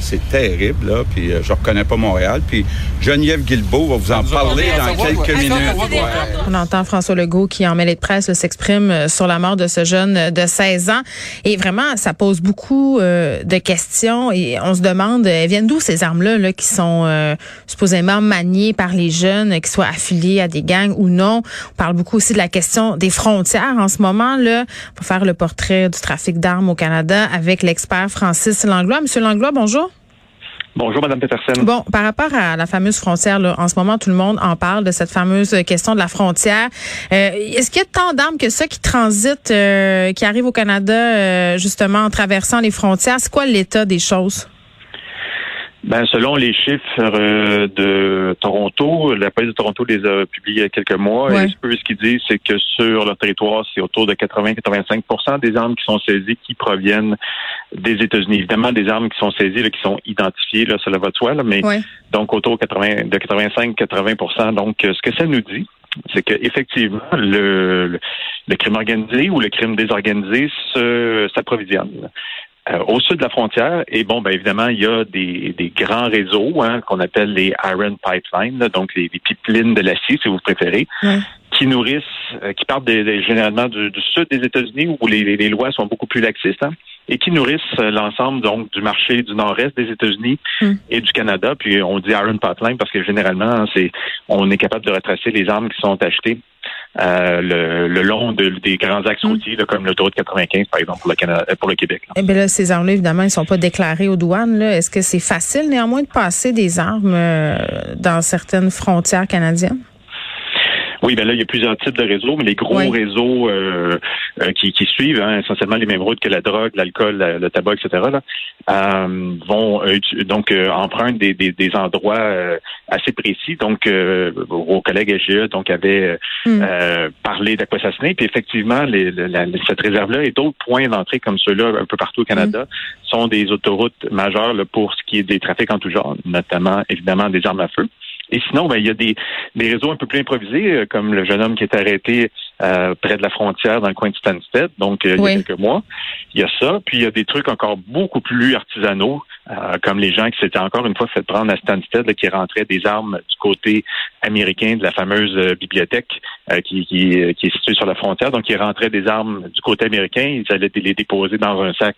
c'est terrible, là. Puis euh, je reconnais pas Montréal. Puis Geneviève Guilbeault va vous en parler dans quelques minutes. On entend François Legault qui, en mêlée de presse, s'exprime euh, sur la mort de ce jeune de 16 ans. Et vraiment, ça pose beaucoup de questions. Et on se demande, elles viennent d'où ces armes-là là, qui sont supposément maniées par les jeunes, qui soient affiliés à des gangs ou non? On parle beaucoup aussi de la question des frontières en ce moment. Là, pour faire le portrait du trafic d'armes au Canada avec l'expert Francis Langlois. Monsieur Langlois, bonjour. Bonjour, Madame Peterson. Bon, par rapport à la fameuse frontière, là, en ce moment, tout le monde en parle de cette fameuse question de la frontière. Euh, est-ce qu'il y a tant d'armes que ça qui transitent, euh, qui arrivent au Canada, euh, justement, en traversant les frontières? C'est quoi l'état des choses? Ben, selon les chiffres euh, de Toronto, la police de Toronto les a publiés il y a quelques mois. Et ce qu'ils disent, c'est que sur leur territoire, c'est autour de 80-85% des armes qui sont saisies qui proviennent des États-Unis. Évidemment, des armes qui sont saisies, là, qui sont identifiées, là, cela va de soi, là, mais donc autour de, 80, de 85-80% Donc, euh, ce que ça nous dit, c'est qu'effectivement, le, le, crime organisé ou le crime désorganisé s'approvisionne. Euh, au sud de la frontière. Et bon, ben évidemment, il y a des, des grands réseaux hein, qu'on appelle les Iron Pipelines, donc les, les, pipelines de l'acier, si vous préférez, qui nourrissent, euh, qui partent des, généralement du, sud des États-Unis où les, les, lois sont beaucoup plus laxistes. Hein, et qui nourrissent euh, l'ensemble donc du marché du nord-est des États-Unis hmm. et du Canada. Puis on dit Iron Pipeline parce que généralement, c'est on est capable de retracer les armes qui sont achetées euh, le, long des grands axes mm. routiers, comme l'autoroute 95, par exemple, pour le, Canada, euh, pour le Québec. Eh bien là, ces armes-là, évidemment, ils sont pas déclarées aux douanes. Est-ce que c'est facile néanmoins de passer des armes euh, dans certaines frontières canadiennes? Oui, ben là, il y a plusieurs types de réseaux, mais les gros réseaux euh, euh, qui, qui, suivent hein, essentiellement les mêmes routes que la drogue, l'alcool, le tabac, etc. Là, euh, vont donc empruntent des, des, des endroits assez précis. Donc, vos collègues SGE donc avaient hmm. parlé d'Aquassassiné, puis effectivement, les, cette réserve-là et d'autres points d'entrée comme ceux-là un peu partout au Canada hmm. sont des autoroutes majeures là, pour ce qui est des trafics en tout genre, notamment évidemment des armes à feu. Et sinon, ben, il y a des, des réseaux un peu plus improvisés, euh, comme le jeune homme qui est arrêté euh, près de la frontière dans le coin de Stansted, donc euh, il y a quelques mois. Il y a ça. Puis il y a des trucs encore beaucoup plus artisanaux, comme les gens qui s'étaient encore une fois fait prendre à Stansted, qui rentraient des armes du côté américain de la fameuse bibliothèque qui, qui, qui, est située sur la frontière. Donc, ils rentraient des armes du côté américain, ils allaient les déposer dans un sac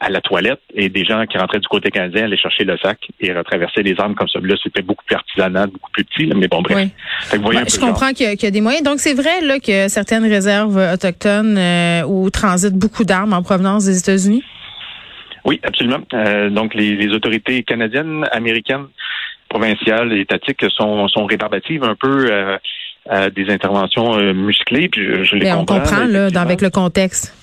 à la toilette et des gens qui rentraient du côté canadien allaient chercher le sac et retraverser les armes comme ça. Là, c'était beaucoup plus artisanal, beaucoup plus petit, mais bon, bref. je comprends qu'il y, a des moyens. Donc, c'est vrai là que certaines réserves autochtones euh, où transitent beaucoup d'armes en provenance des États-Unis? Oui, absolument. Euh, donc, les, autorités canadiennes, américaines, provinciales et étatiques sont, sont rébarbatives un peu euh, à des interventions musclées. Puis je, les ben, comprends. On comprend, là, avec le contexte.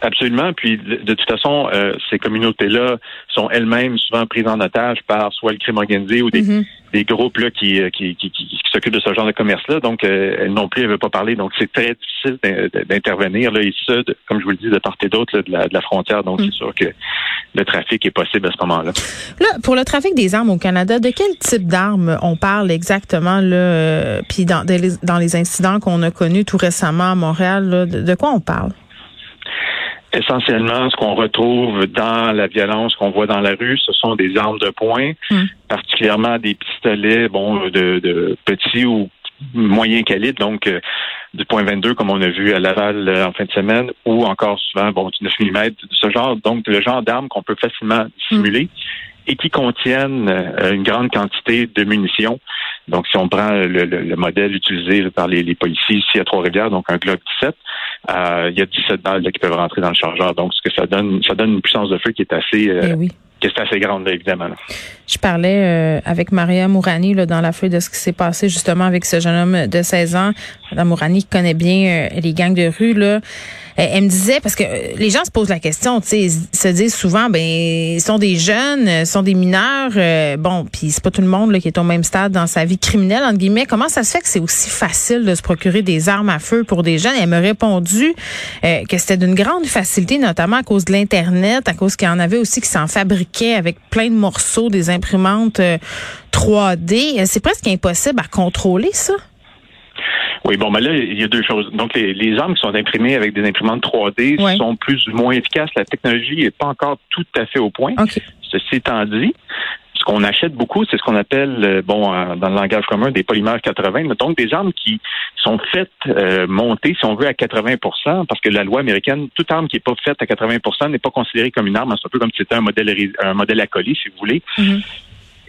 Absolument. Puis de, toute façon, euh, ces communautés-là sont elles-mêmes souvent prises en otage par soit le crime organisé ou des, mhm. des groupes là qui, euh, qui, qui, qui, s'occupent de ce genre de commerce-là. Donc, euh, elles non plus, elles veulent pas parler. Donc, c'est très difficile d'intervenir là ici, comme je vous le dis, de part et d'autre de, la, de la frontière. Donc, mhm. c'est sûr que le trafic est possible à ce moment-là. Là, pour le trafic des armes au Canada, de quel type d'armes on parle exactement là Puis dans, dans les incidents qu'on a connus tout récemment à Montréal, de quoi on parle? Essentiellement, ce qu'on retrouve dans la violence qu'on voit dans la rue, ce sont des armes de poing, hmm. particulièrement des pistolets, bon, de, de petits ou moyens calibre, donc euh, du point 22 comme on a vu à Laval euh, en fin de semaine, ou encore souvent bon du 9 mm, de ce genre, donc le genre d'armes qu'on peut facilement dissimuler. et qui contiennent euh, une grande quantité de munitions. Donc, si on prend le, modèle utilisé par les, policiers ici à Trois-Rivières, donc un Glock 17, euh, il y a 17 balles qui peuvent rentrer dans le chargeur. Donc, ce que ça donne, ça donne une puissance de feu qui est assez, euh, eh qui est assez grande, évidemment. Je parlais euh, avec Maria Mourani là, dans la feuille de ce qui s'est passé justement avec ce jeune homme de 16 ans. Madame Mourani connaît bien les gangs de rue. Là. Elle me disait, parce que les gens se posent la question, tu sais, ils se disent souvent, ben, ils sont des jeunes, ils sont des mineurs, bon, puis c'est pas tout le monde là, qui est au même stade dans sa vie criminelle, entre guillemets. Comment ça se fait que c'est aussi facile de se procurer des armes à feu pour des jeunes? Elle m'a répondu que c'était d'une grande facilité, notamment à cause de l'Internet, à cause qu'il y en avait aussi qui s'en fabriquaient avec plein de morceaux, des imprimantes 3D. C'est presque impossible à contrôler, ça? Oui, bon, mais là, il y a deux choses. Donc, les, armes qui sont imprimées avec des imprimantes 3D sont plus ou moins efficaces. La technologie n'est pas encore tout à fait au point. Ceci étant dit, ce qu'on achète beaucoup, c'est ce qu'on appelle, euh, bon, dans le langage commun, des polymères 80, donc des armes qui sont faites euh, monter, si on veut, à 80% parce que la loi américaine, toute arme qui n'est pas faite à 80% n'est pas considérée comme une arme. C'est un peu comme si c'était un modèle, un modèle à colis, si vous voulez. Mm-hmm.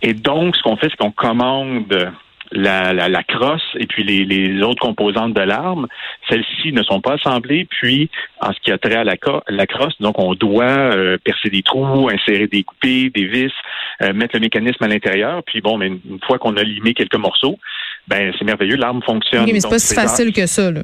Et donc, ce qu'on fait, c'est qu'on commande la, la, crosse et puis les, les autres composantes de l'arme, celles-ci ne sont pas assemblées. Puis, en ce qui a trait à la, la crosse, donc on doit euh, percer des trous, insérer des coupées, des vis, euh, mettre le mécanisme à l'intérieur. Puis bon, mais une fois qu'on a limé quelques morceaux, ben c'est merveilleux, l'arme fonctionne. Oui, mais c'est pas si facile que ça. Là.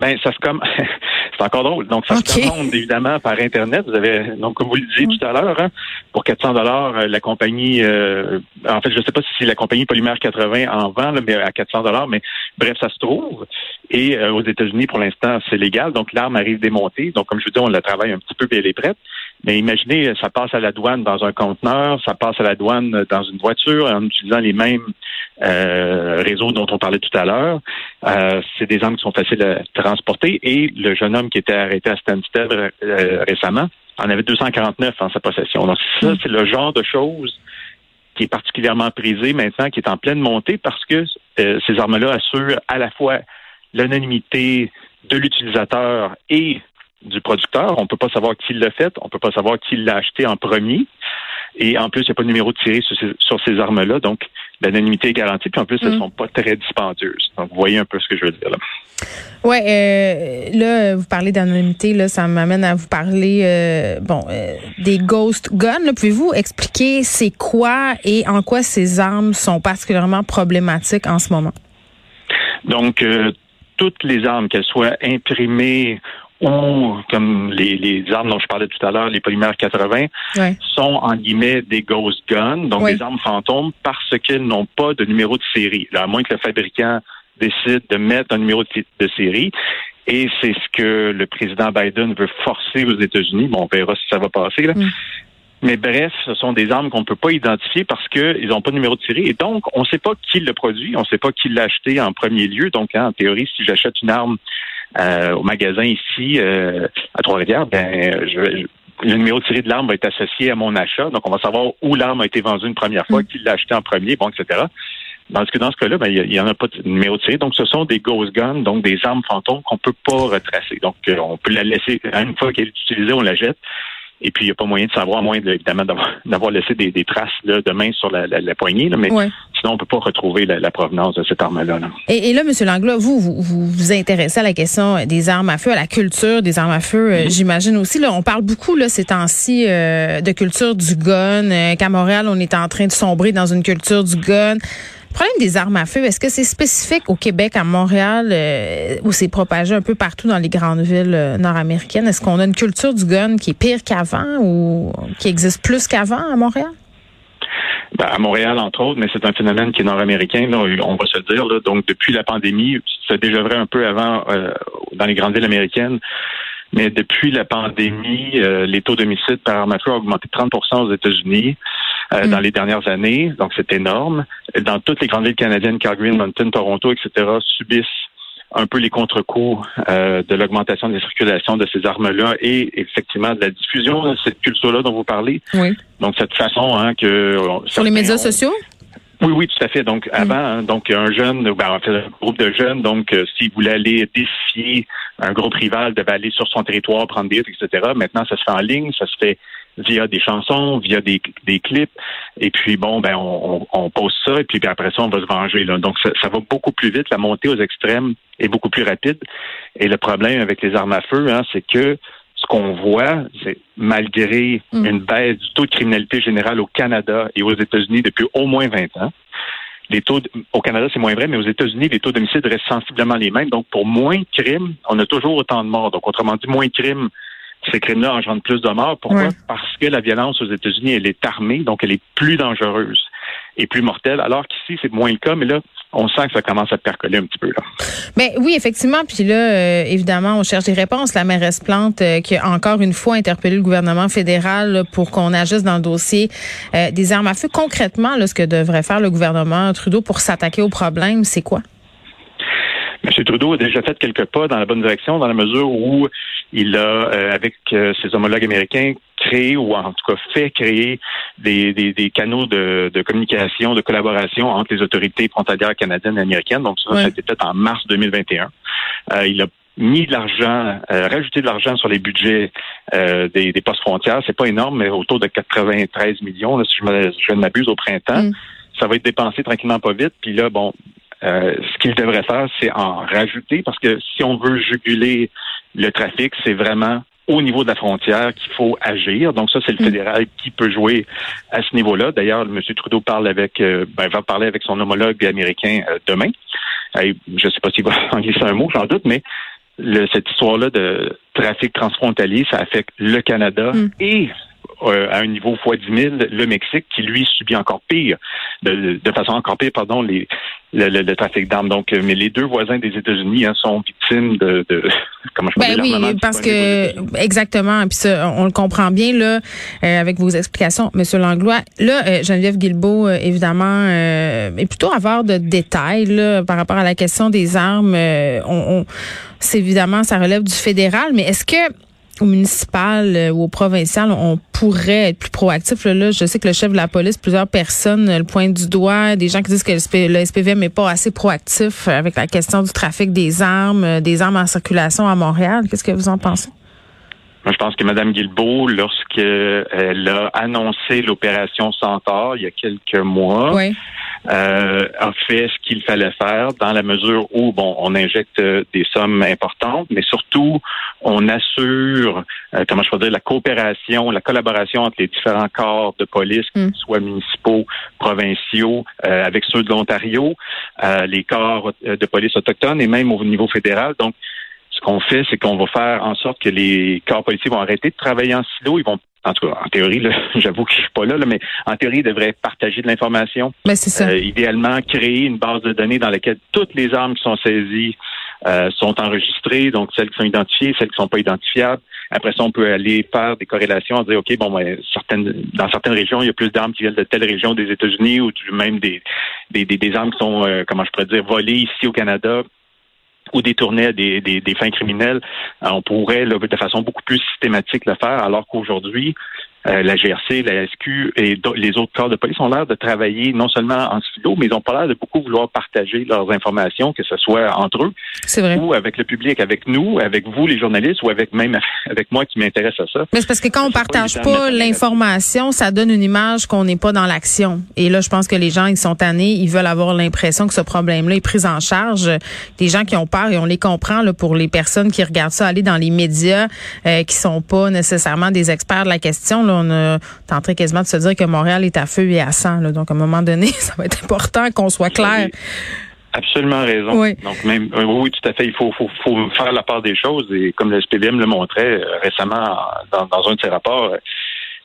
Ben, ça se comme c'est encore drôle. Donc, ça se commande évidemment par Internet. Vous avez, donc, comme vous le disiez tout à l'heure, hein, pour 400 dollars, euh, la compagnie, euh, en fait, je ne sais pas si c'est la compagnie Polymère 80 en vend, mais à 400 dollars, mais bref, ça se trouve. Et euh, aux États-Unis, pour l'instant, c'est légal. Donc, l'arme arrive démontée. Donc, comme je vous dis, on la travaille un petit peu, puis elle est prête. Mais imaginez, ça passe à la douane dans un conteneur, ça passe à la douane dans une voiture en utilisant les mêmes euh, réseaux dont on parlait tout à l'heure. Euh, c'est des armes qui sont faciles à transporter et le jeune homme qui était arrêté à Stansted euh, récemment en avait 249 en sa possession. Donc ça, mm. c'est le genre de choses qui est particulièrement prisé maintenant, qui est en pleine montée parce que ces armes-là assurent à la fois l'anonymité de l'utilisateur et du producteur. On ne peut pas savoir qui l'a fait, on ne peut pas savoir qui l'a acheté en premier. Et en plus, il n'y a pas de numéro de tiré sur ces, armes-là. Donc, l'anonymité est garantie. Puis en plus, elles ne mm. sont pas très dispendieuses. Donc, vous voyez un peu ce que je veux dire là. Oui, euh, là, vous parlez d'anonymité, là, ça m'amène à vous parler euh, bon euh, des ghost guns. Pouvez-vous expliquer c'est quoi et en quoi ces armes sont particulièrement problématiques en ce moment? Donc, toutes les armes, qu'elles soient imprimées ou comme les, armes dont je parlais tout à l'heure, les polymères 80, sont en guillemets des ghost guns, donc des armes fantômes, parce qu'elles n'ont pas de numéro de série. à moins que le fabricant décide de mettre un numéro de, série. Et c'est ce que le président Biden veut forcer aux États-Unis. Bon, on verra si ça va passer. Là. Mm. Mais bref, ce sont des armes qu'on ne peut pas identifier parce qu'ils n'ont pas de numéro de série. Et donc, on ne sait pas qui le produit, on ne sait pas qui l'a acheté en premier lieu. Donc, hein, en théorie, si j'achète une arme euh, au magasin ici euh, à Trois-Rivières, ben je, le numéro série de l'arme va être associé à mon achat. Donc, on va savoir où l'arme a été vendue une première fois, mm. qui l'a acheté en premier, bon, etc. Dans ce, dans ce cas-là, ben, il n'y en a pas de numéro série. Donc, ce sont des ghost guns, donc des armes fantômes qu'on peut pas retracer. Donc, euh, on peut la laisser, une fois qu'elle est utilisée, on la jette. Et puis, il n'y a pas moyen de savoir, à moins évidemment d'avoir laissé des, traces de main sur la, poignée. mais sinon, on ne peut pas retrouver la, provenance de cette arme-là. Et, là, M. Langlois, vous, vous, vous intéressez à la question des armes à feu, à la culture des armes à feu, euh, mm-hmm. j'imagine aussi. Là, on parle beaucoup là, ces temps-ci euh, de culture du gun, euh, qu'à Montréal, on est en train de sombrer dans une culture du gun. Le problème des armes à feu, est-ce que c'est spécifique au Québec, à Montréal, euh, ou c'est propagé un peu partout dans les grandes villes nord-américaines? Est-ce qu'on a une culture du gun qui est pire qu'avant ou qui existe plus qu'avant à Montréal? Ben, à Montréal, entre autres, mais c'est un phénomène qui est nord-américain, on va se le dire. Là. Donc, depuis la pandémie, c'est déjà vrai un peu avant euh, dans les grandes villes américaines, mais depuis la pandémie, les taux d'homicide par arme à feu ont augmenté de 30 aux États-Unis. Euh, dans mm. les dernières années. Donc, c'est énorme. Dans toutes les grandes villes canadiennes, Calgary, Mountain, Toronto, etc., subissent un peu les contre-coups euh, de l'augmentation des circulations de ces armes-là et effectivement de la diffusion de cette culture-là dont vous parlez. Oui. Donc, cette façon hein, que... Sur les médias sociaux? Oui, oui, tout à fait. Donc, mm. avant, hein, donc un jeune, ben, en fait, un groupe de jeunes, donc, euh, s'il voulait aller défier un groupe rival, devait aller sur son territoire, prendre des etc. Maintenant, ça se fait en ligne, ça se fait via des chansons, via des, des clips. Et puis, bon, ben, on, on, pose ça et puis, après ça, on va se venger. Là. Donc, ça, ça, va beaucoup plus vite. La montée aux extrêmes est beaucoup plus rapide. Et le problème avec les armes à feu, hein, c'est que ce qu'on voit, c'est malgré mm. une baisse du taux de criminalité générale au Canada et aux États-Unis depuis au moins 20 ans, les taux au Canada, c'est moins vrai, mais aux États-Unis, les taux d'homicide restent sensiblement les mêmes. Donc, pour moins de crimes, on a toujours autant de morts. Donc, autrement dit, moins de crimes ces crimes-là engendrent plus de morts. Pourquoi? Parce que la violence aux États-Unis, elle est armée, donc elle est plus dangereuse et plus mortelle, alors qu'ici, c'est moins le cas, mais là, on sent que ça commence à percoler un petit peu. Là. Mais oui, effectivement. Puis là, euh, évidemment, on cherche des réponses. La mairesse Plante, euh, qui a encore une fois interpellé le gouvernement fédéral pour qu'on agisse dans le dossier euh, des armes à feu. Concrètement, là, ce que devrait faire le gouvernement Trudeau pour s'attaquer au problème, c'est quoi? M. Trudeau a déjà fait quelques pas dans la bonne direction dans la mesure où il a, euh, avec euh, ses homologues américains, créé ou en tout cas fait créer des, des, canaux de, communication, de collaboration entre les autorités frontalières canadiennes et américaines. Donc ça, ça a été fait en mars 2021. Euh, il a mis de l'argent, rajouté de l'argent sur les budgets des, postes frontières. C'est pas énorme, mais autour de 93 millions, si je, ne m'abuse, au printemps. Mm. Ça va être dépensé tranquillement pas vite. Puis là, bon, euh, ce qu'il devrait faire, c'est en rajouter, parce que si on veut juguler le trafic, c'est vraiment au niveau de la frontière qu'il faut agir. Donc ça, c'est le mm. fédéral qui peut jouer à ce niveau-là. D'ailleurs, M. Trudeau parle avec, euh, ben, va parler avec son homologue américain euh, demain. je ne sais pas s'il va en glisser un mot, j'en doute, mais cette histoire-là de trafic transfrontalier, ça affecte le Canada mm. et euh, à un niveau fois 10 000, le Mexique, qui lui subit encore pire, de, façon encore pire, pardon, les, le, trafic d'armes. Donc, euh, mais les deux voisins des États-Unis hein, sont victimes de, de comment je ben oui, parce que exactement. Puis ça, on le comprend bien là euh, avec vos explications, Monsieur Langlois. Là, Geneviève Guilbeault, évidemment, est plutôt avoir de détails là, par rapport à la question des armes. on, on c'est évidemment, ça relève du fédéral, mais est-ce que au municipal euh, ou au provincial, on pourrait être plus proactif. Là, je sais que le chef de la police, plusieurs personnes le pointent du doigt, des gens qui disent que le SPVM n'est pas assez proactif avec la question du trafic des armes, euh, des armes en circulation à Montréal. Qu'est-ce que vous en pensez? Moi, je pense que Mme Guilbeault, lorsqu'elle a annoncé l'opération Centaure il y a quelques mois, oui euh, a fait ce qu'il fallait faire dans la mesure où, bon, on injecte euh, des sommes importantes, mais surtout, on assure, euh, comment je peux dire, la coopération, la collaboration entre les différents corps de police, mm. soit municipaux, provinciaux, euh, avec ceux de l'Ontario, les corps de police autochtones et même au niveau fédéral. Donc, ce qu'on fait, c'est qu'on va faire en sorte que les corps policiers vont arrêter de travailler en silo, ils vont en tout cas, en théorie, j'avoue que je suis pas là, mais en théorie, ils devraient partager de l'information. Mais ben, c'est ça. Euh, idéalement, créer une base de données dans laquelle toutes les armes qui sont saisies euh, sont enregistrées, donc celles qui sont identifiées, celles qui sont pas identifiables. Après ça, on peut aller faire des corrélations, dire ok, bon, ben, certaines, dans certaines régions, il y a plus d'armes qui viennent de telle région des États-Unis ou même des, des, des, armes qui sont, euh, comment je pourrais dire, volées ici au Canada ou détourner à des, des, des fins criminelles, euh, on pourrait de façon beaucoup plus systématique le faire, alors qu'aujourd'hui, euh, la GRC, la SQ et les autres corps de police ont l'air de travailler non seulement en silo, mais ils ont pas l'air de beaucoup vouloir partager leurs informations, que ce soit entre eux ou avec le public, avec nous, avec vous les journalistes ou avec même avec moi qui m'intéresse à ça. Mais c'est parce que quand on partage pas, l'information, ça donne une image qu'on n'est pas dans l'action. Et là, je pense que les gens, ils sont tannés, ils veulent avoir l'impression que ce problème-là est pris en charge. Des gens qui ont peur et on les comprend là, pour les personnes qui regardent ça aller dans les médias, euh, qui sont pas nécessairement des experts de la question. Là, on a tenté quasiment de se dire que Montréal est à feu et à sang. Donc, à un moment donné, ça va être important qu'on soit clair. Absolument raison. Oui. Donc même euh, oui, tout à fait. Il faut, faut, faut, faire la part des choses et comme le SPDM le montrait euh, récemment dans, dans, un de ses rapports,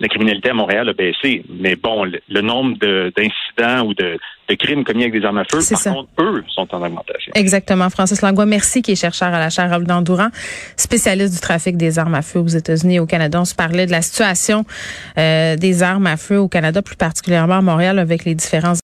la criminalité à Montréal a baissé. Mais bon, le, nombre d'incidents ou de, crimes commis avec des armes à feu, par contre, eux, sont en augmentation. Exactement. Francis Langlois, merci, qui est chercheur à la chaire Raoul Dandouran, spécialiste du trafic des armes à feu aux États-Unis et au Canada. On se parlait de la situation euh, des armes à feu au Canada, plus particulièrement à Montréal, avec les différents